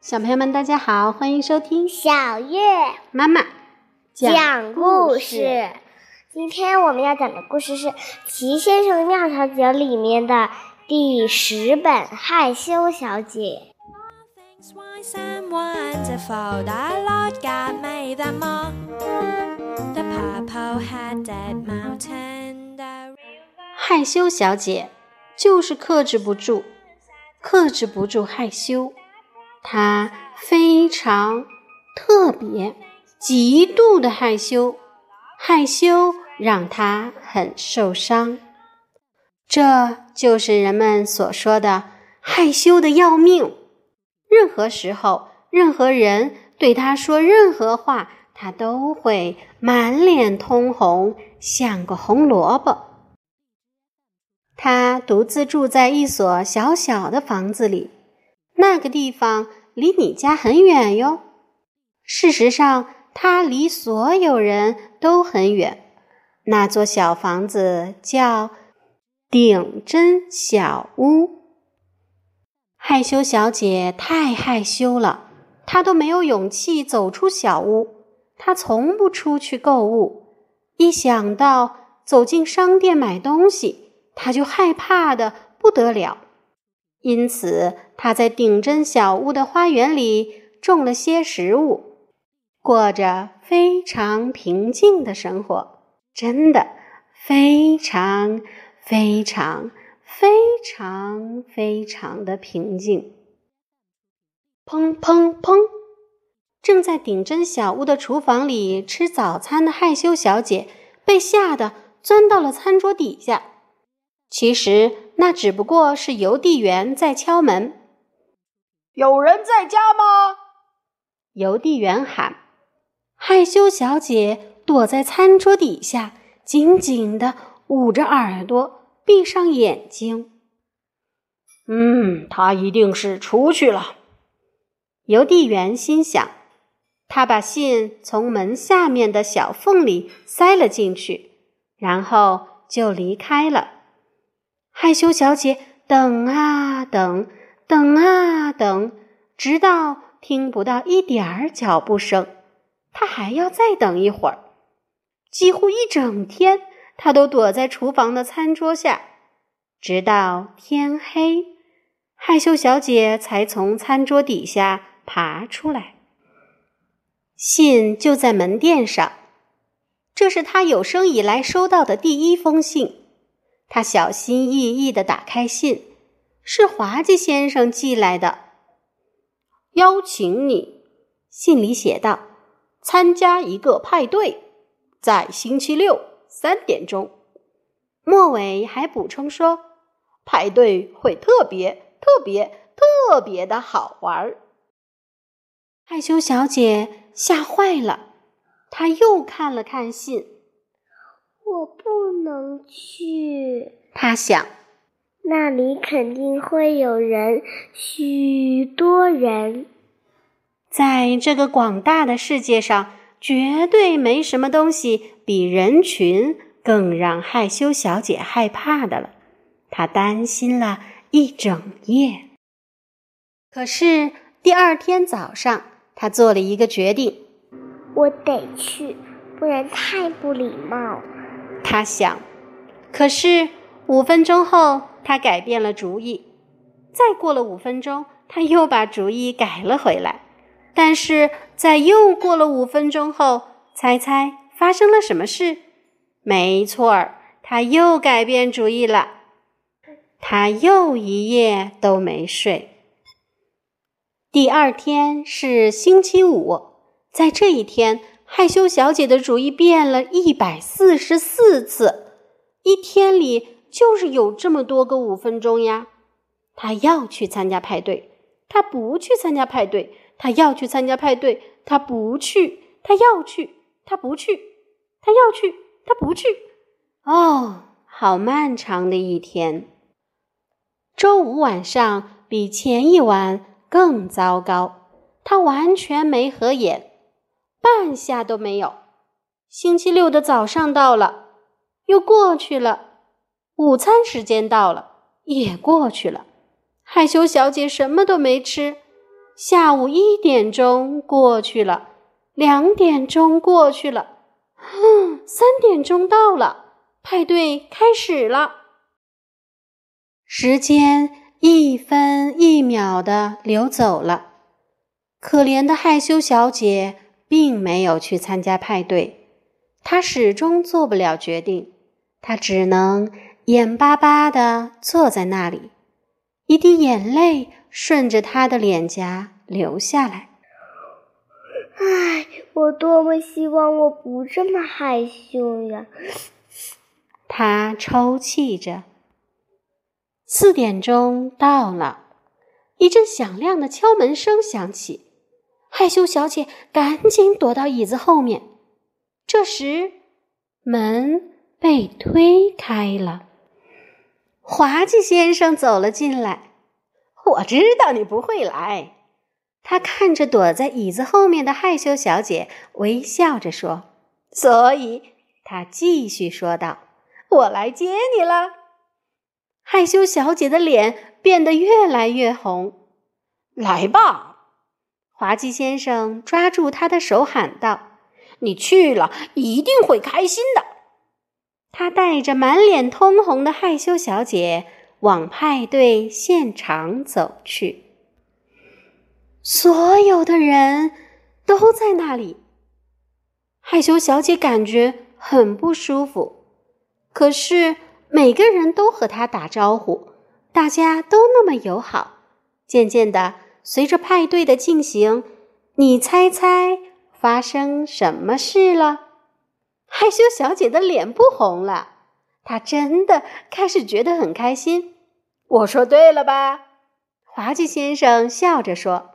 小朋友们，大家好，欢迎收听小月妈妈讲故事。今天我们要讲的故事是《齐先生妙小姐》里面的第十本《害羞小姐》。害羞小姐就是克制不住，克制不住害羞。他非常特别，极度的害羞，害羞让他很受伤。这就是人们所说的害羞的要命。任何时候，任何人对他说任何话，他都会满脸通红，像个红萝卜。她独自住在一所小小的房子里。那个地方离你家很远哟。事实上，它离所有人都很远。那座小房子叫顶针小屋。害羞小姐太害羞了，她都没有勇气走出小屋。她从不出去购物，一想到走进商店买东西，他就害怕的不得了。因此，他在顶针小屋的花园里种了些食物，过着非常平静的生活。真的，非常非常非常非常的平静。砰砰砰！正在顶针小屋的厨房里吃早餐的害羞小姐被吓得钻到了餐桌底下。其实。那只不过是邮递员在敲门。有人在家吗？邮递员喊。害羞小姐躲在餐桌底下，紧紧的捂着耳朵，闭上眼睛。嗯，他一定是出去了。邮递员心想。他把信从门下面的小缝里塞了进去，然后就离开了。害羞小姐等啊等，等啊等，直到听不到一点儿脚步声，她还要再等一会儿。几乎一整天，她都躲在厨房的餐桌下，直到天黑，害羞小姐才从餐桌底下爬出来。信就在门垫上，这是她有生以来收到的第一封信。他小心翼翼地打开信，是滑稽先生寄来的，邀请你。信里写道：“参加一个派对，在星期六三点钟。”末尾还补充说：“派对会特别、特别、特别的好玩。”害羞小姐吓坏了，她又看了看信。我不能去，他想，那里肯定会有人，许多人。在这个广大的世界上，绝对没什么东西比人群更让害羞小姐害怕的了。她担心了一整夜。可是第二天早上，她做了一个决定：我得去，不然太不礼貌。她想，可是五分钟后，他改变了主意。再过了五分钟，他又把主意改了回来。但是在又过了五分钟后，猜猜发生了什么事？没错儿，他又改变主意了。他又一夜都没睡。第二天是星期五，在这一天。害羞小姐的主意变了一百四十四次，一天里就是有这么多个五分钟呀。他要去参加派对，他不去参加派对；他要去参加派对，他不去；他要去，他不去；他要去，他不去。哦，好漫长的一天。周五晚上比前一晚更糟糕，他完全没合眼。半下都没有。星期六的早上到了，又过去了。午餐时间到了，也过去了。害羞小姐什么都没吃。下午一点钟过去了，两点钟过去了，三点钟到了，派对开始了。时间一分一秒的流走了，可怜的害羞小姐并没有去参加派对，她始终做不了决定，她只能眼巴巴的坐在那里，一滴眼泪。顺着他的脸颊流下来。唉，我多么希望我不这么害羞呀！他抽泣着。四点钟到了，一阵响亮的敲门声响起。害羞小姐赶紧躲到椅子后面。这时，门被推开了，滑稽先生走了进来。我知道你不会来，他看着躲在椅子后面的害羞小姐，微笑着说：“所以，他继续说道，我来接你了。”害羞小姐的脸变得越来越红。来吧，滑稽先生抓住她的手喊道：“你去了一定会开心的。”他带着满脸通红的害羞小姐。往派对现场走去，所有的人都在那里。害羞小姐感觉很不舒服，可是每个人都和她打招呼，大家都那么友好。渐渐的，随着派对的进行，你猜猜发生什么事了？害羞小姐的脸不红了。她真的开始觉得很开心。我说对了吧？滑稽先生笑着说。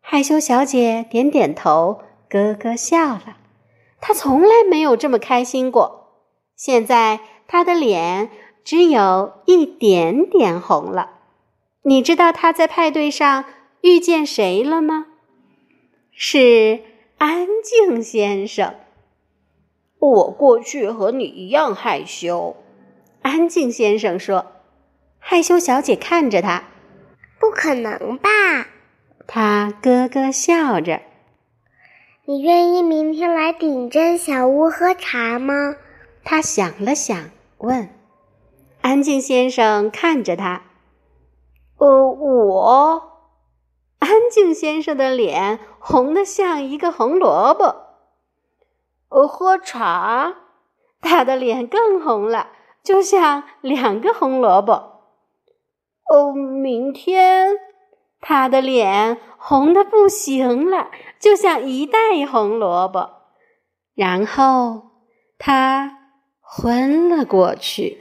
害羞小姐点点头，咯咯笑了。她从来没有这么开心过。现在她的脸只有一点点红了。你知道她在派对上遇见谁了吗？是安静先生。我过去和你一样害羞。安静先生说：“害羞小姐看着他，不可能吧？”他咯咯笑着。“你愿意明天来顶针小屋喝茶吗？”他想了想，问。安静先生看着他，“呃，我。”安静先生的脸红得像一个红萝卜。“我，喝茶。”他的脸更红了。就像两个红萝卜。哦，明天他的脸红的不行了，就像一袋红萝卜。然后他昏了过去。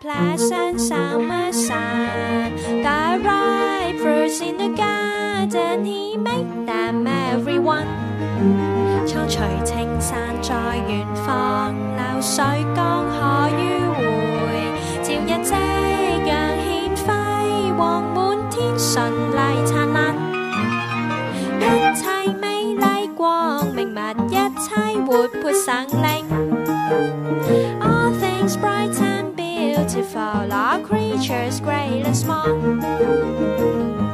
pleasant summer sun. The ripe fruits in the garden, he made them everyone. 苍翠青山在远方，流水江河迂回，朝日夕阳献辉煌，满天顺丽灿烂，一切美丽光明物，一切活泼生灵。All things bright and beautiful, all creatures great and small.